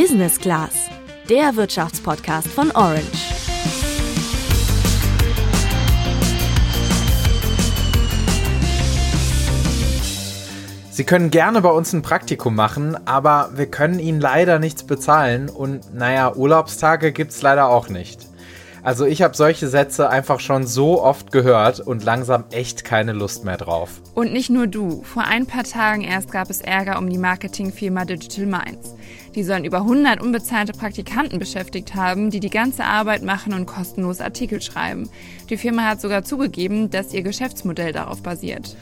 Business Class, der Wirtschaftspodcast von Orange. Sie können gerne bei uns ein Praktikum machen, aber wir können Ihnen leider nichts bezahlen und naja, Urlaubstage gibt's leider auch nicht. Also ich habe solche Sätze einfach schon so oft gehört und langsam echt keine Lust mehr drauf. Und nicht nur du. Vor ein paar Tagen erst gab es Ärger um die Marketingfirma Digital Minds. Die sollen über 100 unbezahlte Praktikanten beschäftigt haben, die die ganze Arbeit machen und kostenlos Artikel schreiben. Die Firma hat sogar zugegeben, dass ihr Geschäftsmodell darauf basiert.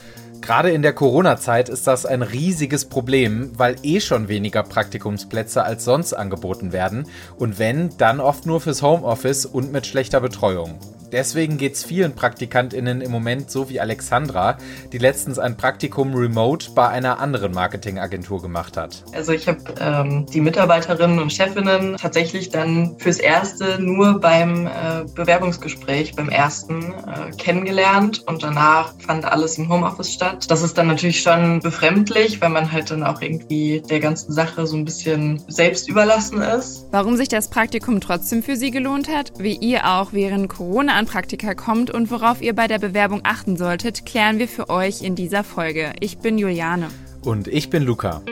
Gerade in der Corona-Zeit ist das ein riesiges Problem, weil eh schon weniger Praktikumsplätze als sonst angeboten werden und wenn, dann oft nur fürs Homeoffice und mit schlechter Betreuung. Deswegen geht es vielen PraktikantInnen im Moment so wie Alexandra, die letztens ein Praktikum remote bei einer anderen Marketingagentur gemacht hat. Also ich habe ähm, die Mitarbeiterinnen und Chefinnen tatsächlich dann fürs Erste nur beim äh, Bewerbungsgespräch, beim ersten, äh, kennengelernt und danach fand alles im Homeoffice statt. Das ist dann natürlich schon befremdlich, weil man halt dann auch irgendwie der ganzen Sache so ein bisschen selbst überlassen ist. Warum sich das Praktikum trotzdem für sie gelohnt hat, wie ihr auch während Corona an Praktika kommt und worauf ihr bei der Bewerbung achten solltet, klären wir für euch in dieser Folge. Ich bin Juliane. Und ich bin Luca.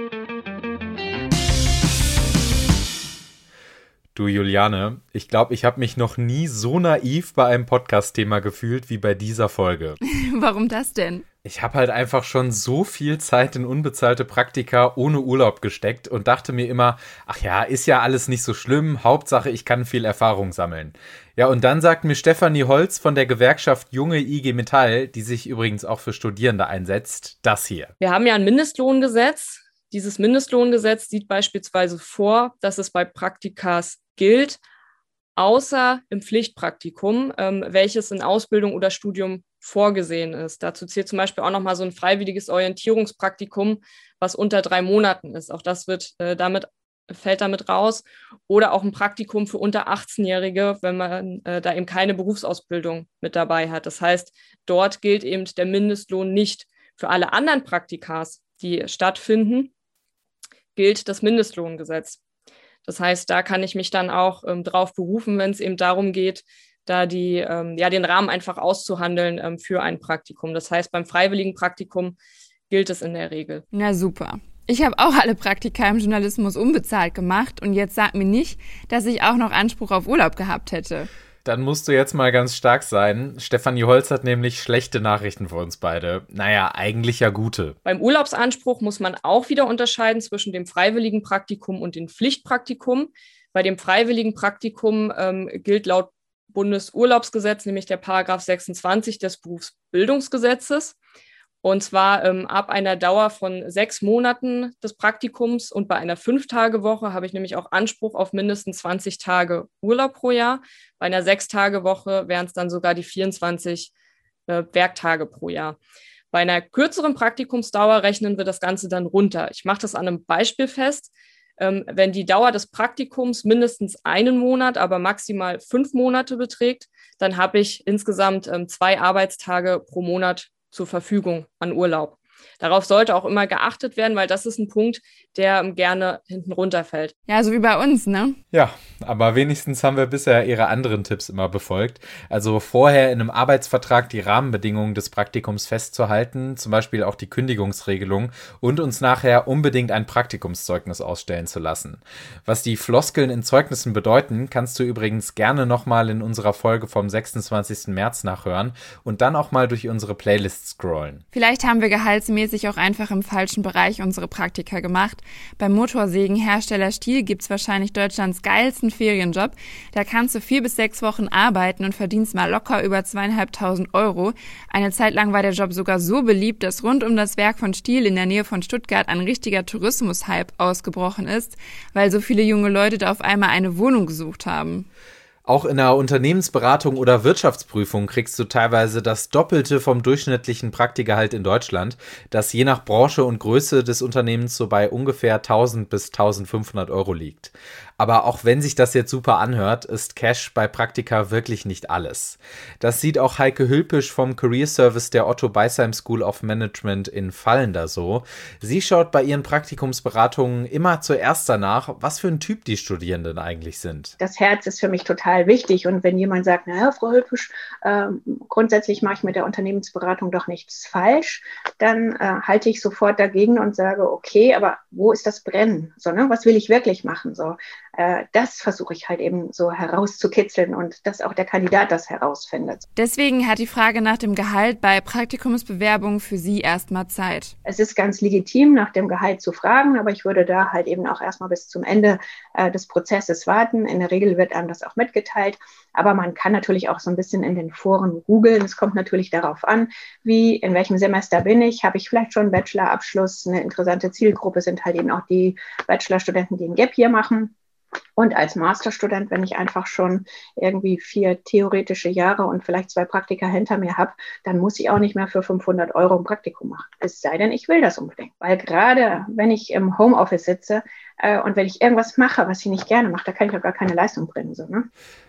Du Juliane, ich glaube, ich habe mich noch nie so naiv bei einem Podcast-Thema gefühlt wie bei dieser Folge. Warum das denn? Ich habe halt einfach schon so viel Zeit in unbezahlte Praktika ohne Urlaub gesteckt und dachte mir immer, ach ja, ist ja alles nicht so schlimm, Hauptsache ich kann viel Erfahrung sammeln. Ja, und dann sagt mir Stefanie Holz von der Gewerkschaft Junge IG Metall, die sich übrigens auch für Studierende einsetzt, das hier. Wir haben ja ein Mindestlohngesetz. Dieses Mindestlohngesetz sieht beispielsweise vor, dass es bei Praktikas gilt, außer im Pflichtpraktikum, ähm, welches in Ausbildung oder Studium vorgesehen ist. Dazu zählt zum Beispiel auch nochmal so ein freiwilliges Orientierungspraktikum, was unter drei Monaten ist. Auch das wird äh, damit fällt damit raus. Oder auch ein Praktikum für unter 18-Jährige, wenn man äh, da eben keine Berufsausbildung mit dabei hat. Das heißt, dort gilt eben der Mindestlohn nicht. Für alle anderen Praktikas, die stattfinden, gilt das Mindestlohngesetz. Das heißt, da kann ich mich dann auch ähm, drauf berufen, wenn es eben darum geht, da die, ähm, ja, den Rahmen einfach auszuhandeln ähm, für ein Praktikum. Das heißt, beim freiwilligen Praktikum gilt es in der Regel. Na super. Ich habe auch alle Praktika im Journalismus unbezahlt gemacht und jetzt sag mir nicht, dass ich auch noch Anspruch auf Urlaub gehabt hätte. Dann musst du jetzt mal ganz stark sein. Stefanie Holz hat nämlich schlechte Nachrichten für uns beide. Naja, eigentlich ja gute. Beim Urlaubsanspruch muss man auch wieder unterscheiden zwischen dem freiwilligen Praktikum und dem Pflichtpraktikum. Bei dem freiwilligen Praktikum ähm, gilt laut Bundesurlaubsgesetz, nämlich der Paragraph 26 des Berufsbildungsgesetzes. Und zwar ähm, ab einer Dauer von sechs Monaten des Praktikums und bei einer Fünf-Tage-Woche habe ich nämlich auch Anspruch auf mindestens 20 Tage Urlaub pro Jahr. Bei einer Sechs-Tage-Woche wären es dann sogar die 24 äh, Werktage pro Jahr. Bei einer kürzeren Praktikumsdauer rechnen wir das Ganze dann runter. Ich mache das an einem Beispiel fest. Ähm, wenn die Dauer des Praktikums mindestens einen Monat, aber maximal fünf Monate beträgt, dann habe ich insgesamt ähm, zwei Arbeitstage pro Monat zur Verfügung an Urlaub. Darauf sollte auch immer geachtet werden, weil das ist ein Punkt, der gerne hinten runterfällt. Ja, so wie bei uns, ne? Ja, aber wenigstens haben wir bisher ihre anderen Tipps immer befolgt. Also vorher in einem Arbeitsvertrag die Rahmenbedingungen des Praktikums festzuhalten, zum Beispiel auch die Kündigungsregelung und uns nachher unbedingt ein Praktikumszeugnis ausstellen zu lassen. Was die Floskeln in Zeugnissen bedeuten, kannst du übrigens gerne nochmal in unserer Folge vom 26. März nachhören und dann auch mal durch unsere Playlist scrollen. Vielleicht haben wir gehaltsmäßig auch einfach im falschen Bereich unsere Praktika gemacht beim Motorsägenhersteller Stiel gibt's wahrscheinlich Deutschlands geilsten Ferienjob. Da kannst du vier bis sechs Wochen arbeiten und verdienst mal locker über zweieinhalbtausend Euro. Eine Zeit lang war der Job sogar so beliebt, dass rund um das Werk von Stiel in der Nähe von Stuttgart ein richtiger Tourismushype ausgebrochen ist, weil so viele junge Leute da auf einmal eine Wohnung gesucht haben. Auch in einer Unternehmensberatung oder Wirtschaftsprüfung kriegst du teilweise das Doppelte vom durchschnittlichen Praktikgehalt in Deutschland, das je nach Branche und Größe des Unternehmens so bei ungefähr 1000 bis 1500 Euro liegt. Aber auch wenn sich das jetzt super anhört, ist Cash bei Praktika wirklich nicht alles. Das sieht auch Heike Hülpisch vom Career Service der Otto Beisheim School of Management in Fallender so. Sie schaut bei ihren Praktikumsberatungen immer zuerst danach, was für ein Typ die Studierenden eigentlich sind. Das Herz ist für mich total wichtig. Und wenn jemand sagt, naja, Frau Hülpisch, äh, grundsätzlich mache ich mit der Unternehmensberatung doch nichts falsch, dann äh, halte ich sofort dagegen und sage, okay, aber wo ist das Brennen? So, ne? Was will ich wirklich machen? So, äh, das versuche ich halt eben so herauszukitzeln und dass auch der Kandidat das herausfindet. Deswegen hat die Frage nach dem Gehalt bei Praktikumsbewerbungen für Sie erstmal Zeit. Es ist ganz legitim, nach dem Gehalt zu fragen, aber ich würde da halt eben auch erstmal bis zum Ende äh, des Prozesses warten. In der Regel wird einem das auch mitgeteilt, aber man kann natürlich auch so ein bisschen in den Foren googeln. Es kommt natürlich darauf an, wie, in welchem Semester bin ich, habe ich vielleicht schon einen Bachelorabschluss. Eine interessante Zielgruppe sind halt eben auch die Bachelorstudenten, die ein Gap hier machen. Und als Masterstudent, wenn ich einfach schon irgendwie vier theoretische Jahre und vielleicht zwei Praktika hinter mir habe, dann muss ich auch nicht mehr für 500 Euro ein Praktikum machen. Es sei denn, ich will das unbedingt. Weil gerade wenn ich im Homeoffice sitze äh, und wenn ich irgendwas mache, was ich nicht gerne mache, da kann ich auch gar keine Leistung bringen. So, ne?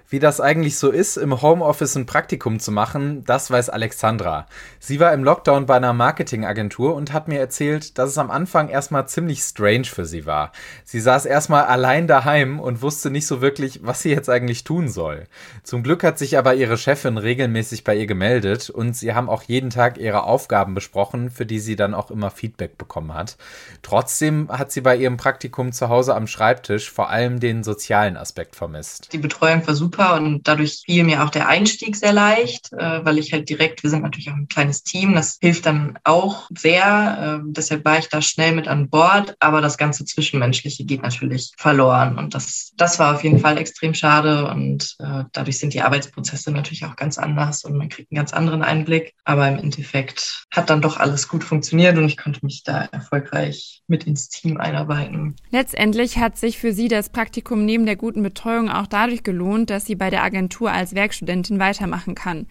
Wie das eigentlich so ist, im Homeoffice ein Praktikum zu machen, das weiß Alexandra. Sie war im Lockdown bei einer Marketingagentur und hat mir erzählt, dass es am Anfang erstmal ziemlich strange für sie war. Sie saß erstmal allein daheim und wusste nicht so wirklich, was sie jetzt eigentlich tun soll. Zum Glück hat sich aber ihre Chefin regelmäßig bei ihr gemeldet und sie haben auch jeden Tag ihre Aufgaben besprochen, für die sie dann auch immer Feedback bekommen hat. Trotzdem hat sie bei ihrem Praktikum zu Hause am Schreibtisch vor allem den sozialen Aspekt vermisst. Die Betreuung war super und dadurch fiel mir auch der Einstieg sehr leicht, äh, weil ich halt direkt, wir sind natürlich auch ein kleines Team, das hilft dann auch sehr. Äh, deshalb war ich da schnell mit an Bord, aber das ganze Zwischenmenschliche geht natürlich verloren und das, das war auf jeden Fall extrem schade und äh, dadurch sind die Arbeitsprozesse natürlich auch ganz anders und man kriegt einen ganz anderen Einblick. Aber im Endeffekt hat dann doch alles gut funktioniert und ich konnte mich da erfolgreich mit ins Team einarbeiten. Letztendlich hat sich für Sie das Praktikum neben der guten Betreuung auch dadurch gelohnt, dass sie bei der Agentur als Werkstudentin weitermachen kann.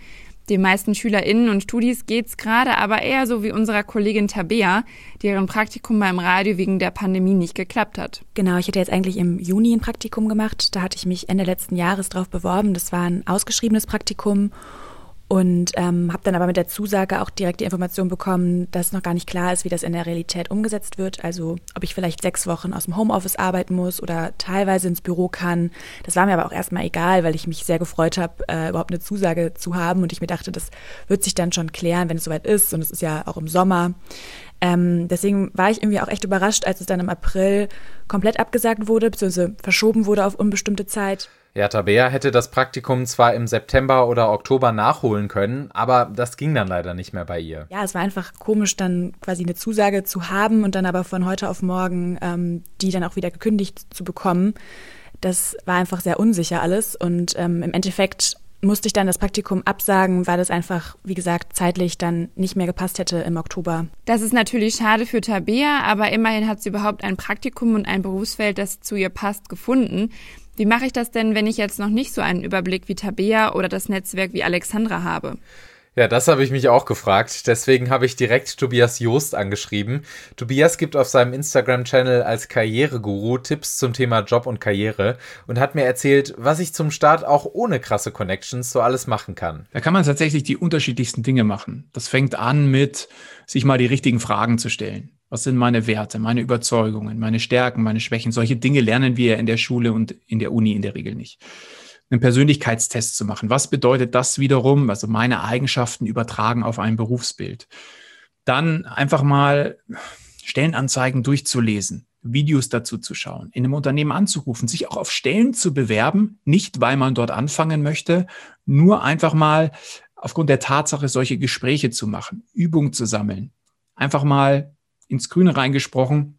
Den meisten SchülerInnen und Studis geht's gerade aber eher so wie unserer Kollegin Tabea, deren Praktikum beim Radio wegen der Pandemie nicht geklappt hat. Genau, ich hätte jetzt eigentlich im Juni ein Praktikum gemacht. Da hatte ich mich Ende letzten Jahres drauf beworben. Das war ein ausgeschriebenes Praktikum und ähm, habe dann aber mit der Zusage auch direkt die Information bekommen, dass noch gar nicht klar ist, wie das in der Realität umgesetzt wird. Also ob ich vielleicht sechs Wochen aus dem Homeoffice arbeiten muss oder teilweise ins Büro kann. Das war mir aber auch erstmal egal, weil ich mich sehr gefreut habe, äh, überhaupt eine Zusage zu haben und ich mir dachte, das wird sich dann schon klären, wenn es soweit ist. Und es ist ja auch im Sommer. Ähm, deswegen war ich irgendwie auch echt überrascht, als es dann im April komplett abgesagt wurde, beziehungsweise verschoben wurde auf unbestimmte Zeit. Ja, Tabea hätte das Praktikum zwar im September oder Oktober nachholen können, aber das ging dann leider nicht mehr bei ihr. Ja, es war einfach komisch, dann quasi eine Zusage zu haben und dann aber von heute auf morgen ähm, die dann auch wieder gekündigt zu bekommen. Das war einfach sehr unsicher alles und ähm, im Endeffekt musste ich dann das Praktikum absagen, weil es einfach, wie gesagt, zeitlich dann nicht mehr gepasst hätte im Oktober. Das ist natürlich schade für Tabea, aber immerhin hat sie überhaupt ein Praktikum und ein Berufsfeld, das zu ihr passt, gefunden. Wie mache ich das denn, wenn ich jetzt noch nicht so einen Überblick wie Tabea oder das Netzwerk wie Alexandra habe? Ja, das habe ich mich auch gefragt. Deswegen habe ich direkt Tobias Joost angeschrieben. Tobias gibt auf seinem Instagram-Channel als Karriereguru Tipps zum Thema Job und Karriere und hat mir erzählt, was ich zum Start auch ohne krasse Connections so alles machen kann. Da kann man tatsächlich die unterschiedlichsten Dinge machen. Das fängt an mit, sich mal die richtigen Fragen zu stellen. Was sind meine Werte, meine Überzeugungen, meine Stärken, meine Schwächen? Solche Dinge lernen wir in der Schule und in der Uni in der Regel nicht. Einen Persönlichkeitstest zu machen. Was bedeutet das wiederum? Also meine Eigenschaften übertragen auf ein Berufsbild. Dann einfach mal Stellenanzeigen durchzulesen. Videos dazu zu schauen, in einem Unternehmen anzurufen, sich auch auf Stellen zu bewerben, nicht weil man dort anfangen möchte, nur einfach mal aufgrund der Tatsache, solche Gespräche zu machen, Übung zu sammeln, einfach mal ins Grüne reingesprochen,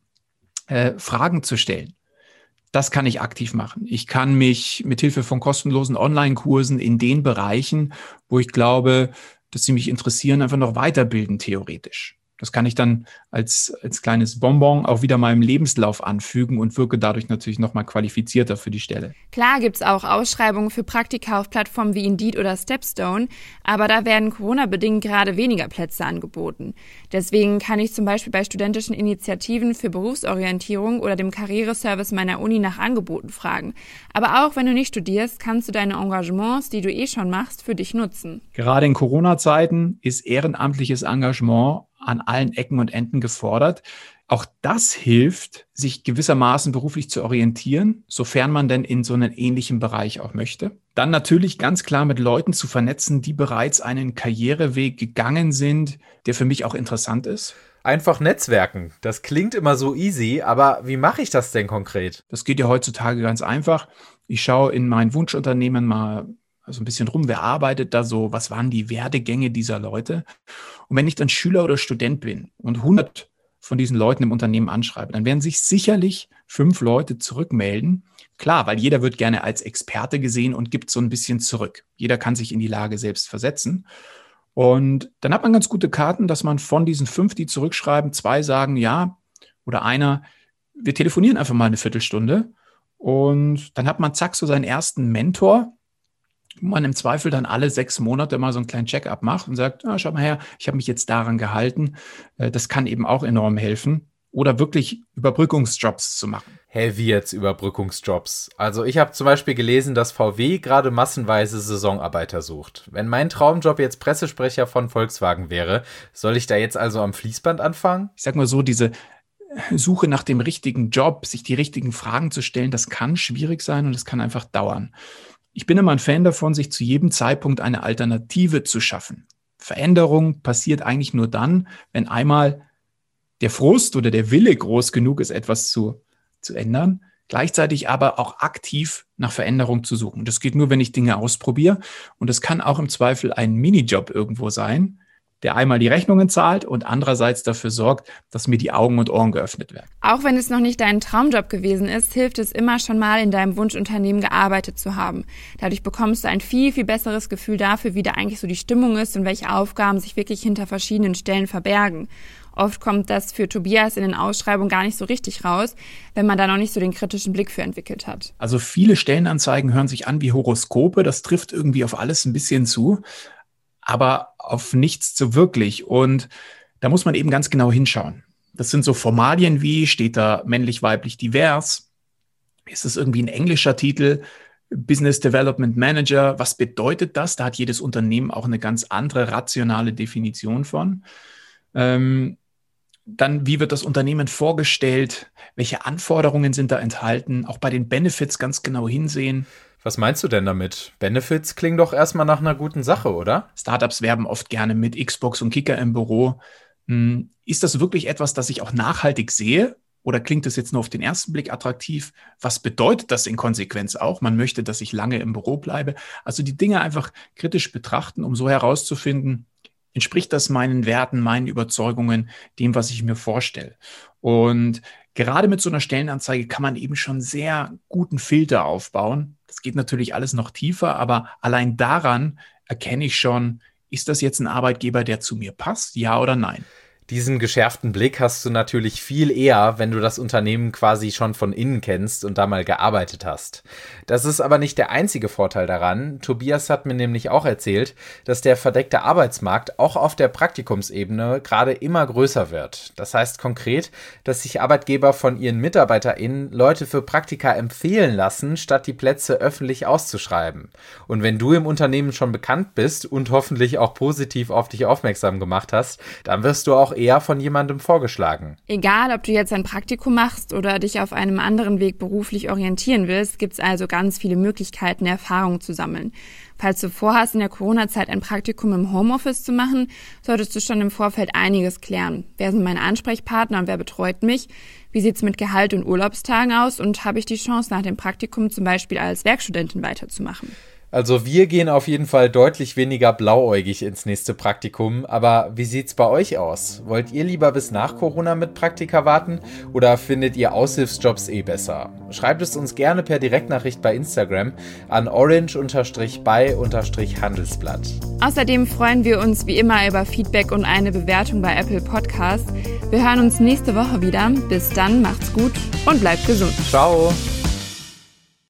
äh, Fragen zu stellen. Das kann ich aktiv machen. Ich kann mich mit Hilfe von kostenlosen Online-Kursen in den Bereichen, wo ich glaube, dass sie mich interessieren, einfach noch weiterbilden, theoretisch. Das kann ich dann als, als kleines Bonbon auch wieder meinem Lebenslauf anfügen und wirke dadurch natürlich nochmal qualifizierter für die Stelle. Klar gibt's auch Ausschreibungen für Praktika auf Plattformen wie Indeed oder Stepstone, aber da werden Corona-bedingt gerade weniger Plätze angeboten. Deswegen kann ich zum Beispiel bei studentischen Initiativen für Berufsorientierung oder dem Karriereservice meiner Uni nach Angeboten fragen. Aber auch wenn du nicht studierst, kannst du deine Engagements, die du eh schon machst, für dich nutzen. Gerade in Corona-Zeiten ist ehrenamtliches Engagement an allen Ecken und Enden gefordert. Auch das hilft, sich gewissermaßen beruflich zu orientieren, sofern man denn in so einen ähnlichen Bereich auch möchte. Dann natürlich ganz klar mit Leuten zu vernetzen, die bereits einen Karriereweg gegangen sind, der für mich auch interessant ist. Einfach Netzwerken. Das klingt immer so easy, aber wie mache ich das denn konkret? Das geht ja heutzutage ganz einfach. Ich schaue in mein Wunschunternehmen mal so ein bisschen rum, wer arbeitet da so, was waren die Werdegänge dieser Leute. Und wenn ich dann Schüler oder Student bin und 100 von diesen Leuten im Unternehmen anschreibe, dann werden sich sicherlich fünf Leute zurückmelden. Klar, weil jeder wird gerne als Experte gesehen und gibt so ein bisschen zurück. Jeder kann sich in die Lage selbst versetzen. Und dann hat man ganz gute Karten, dass man von diesen fünf, die zurückschreiben, zwei sagen ja oder einer, wir telefonieren einfach mal eine Viertelstunde. Und dann hat man zack so seinen ersten Mentor, man im Zweifel dann alle sechs Monate mal so einen kleinen Check-up macht und sagt, ah, schau mal her, ich habe mich jetzt daran gehalten. Äh, das kann eben auch enorm helfen. Oder wirklich Überbrückungsjobs zu machen. Hä, wie jetzt Überbrückungsjobs? Also ich habe zum Beispiel gelesen, dass VW gerade massenweise Saisonarbeiter sucht. Wenn mein Traumjob jetzt Pressesprecher von Volkswagen wäre, soll ich da jetzt also am Fließband anfangen? Ich sag mal so, diese Suche nach dem richtigen Job, sich die richtigen Fragen zu stellen, das kann schwierig sein und es kann einfach dauern. Ich bin immer ein Fan davon, sich zu jedem Zeitpunkt eine Alternative zu schaffen. Veränderung passiert eigentlich nur dann, wenn einmal der Frust oder der Wille groß genug ist, etwas zu, zu ändern, gleichzeitig aber auch aktiv nach Veränderung zu suchen. Das geht nur, wenn ich Dinge ausprobiere. Und es kann auch im Zweifel ein Minijob irgendwo sein, der einmal die Rechnungen zahlt und andererseits dafür sorgt, dass mir die Augen und Ohren geöffnet werden. Auch wenn es noch nicht dein Traumjob gewesen ist, hilft es immer schon mal in deinem Wunschunternehmen gearbeitet zu haben. Dadurch bekommst du ein viel, viel besseres Gefühl dafür, wie da eigentlich so die Stimmung ist und welche Aufgaben sich wirklich hinter verschiedenen Stellen verbergen. Oft kommt das für Tobias in den Ausschreibungen gar nicht so richtig raus, wenn man da noch nicht so den kritischen Blick für entwickelt hat. Also viele Stellenanzeigen hören sich an wie Horoskope. Das trifft irgendwie auf alles ein bisschen zu aber auf nichts so wirklich. Und da muss man eben ganz genau hinschauen. Das sind so Formalien wie, steht da männlich, weiblich, divers? Ist es irgendwie ein englischer Titel? Business Development Manager, was bedeutet das? Da hat jedes Unternehmen auch eine ganz andere rationale Definition von. Ähm, dann, wie wird das Unternehmen vorgestellt? Welche Anforderungen sind da enthalten? Auch bei den Benefits ganz genau hinsehen. Was meinst du denn damit? Benefits klingen doch erstmal nach einer guten Sache, oder? Startups werben oft gerne mit Xbox und Kicker im Büro. Hm, ist das wirklich etwas, das ich auch nachhaltig sehe? Oder klingt das jetzt nur auf den ersten Blick attraktiv? Was bedeutet das in Konsequenz auch? Man möchte, dass ich lange im Büro bleibe. Also die Dinge einfach kritisch betrachten, um so herauszufinden, entspricht das meinen Werten, meinen Überzeugungen, dem, was ich mir vorstelle. Und gerade mit so einer Stellenanzeige kann man eben schon sehr guten Filter aufbauen, das geht natürlich alles noch tiefer, aber allein daran erkenne ich schon, ist das jetzt ein Arbeitgeber, der zu mir passt, ja oder nein? Diesen geschärften Blick hast du natürlich viel eher, wenn du das Unternehmen quasi schon von innen kennst und da mal gearbeitet hast. Das ist aber nicht der einzige Vorteil daran. Tobias hat mir nämlich auch erzählt, dass der verdeckte Arbeitsmarkt auch auf der Praktikumsebene gerade immer größer wird. Das heißt konkret, dass sich Arbeitgeber von ihren MitarbeiterInnen Leute für Praktika empfehlen lassen, statt die Plätze öffentlich auszuschreiben. Und wenn du im Unternehmen schon bekannt bist und hoffentlich auch positiv auf dich aufmerksam gemacht hast, dann wirst du auch eher von jemandem vorgeschlagen. Egal, ob du jetzt ein Praktikum machst oder dich auf einem anderen Weg beruflich orientieren willst, gibt es also ganz viele Möglichkeiten, Erfahrungen zu sammeln. Falls du vorhast, in der Corona-Zeit ein Praktikum im Homeoffice zu machen, solltest du schon im Vorfeld einiges klären. Wer sind meine Ansprechpartner und wer betreut mich? Wie sieht's mit Gehalt und Urlaubstagen aus? Und habe ich die Chance, nach dem Praktikum zum Beispiel als Werkstudentin weiterzumachen? Also wir gehen auf jeden Fall deutlich weniger blauäugig ins nächste Praktikum. Aber wie sieht's bei euch aus? Wollt ihr lieber bis nach Corona mit Praktika warten oder findet ihr Aushilfsjobs eh besser? Schreibt es uns gerne per Direktnachricht bei Instagram an orange-by-handelsblatt. Außerdem freuen wir uns wie immer über Feedback und eine Bewertung bei Apple Podcasts. Wir hören uns nächste Woche wieder. Bis dann, macht's gut und bleibt gesund. Ciao.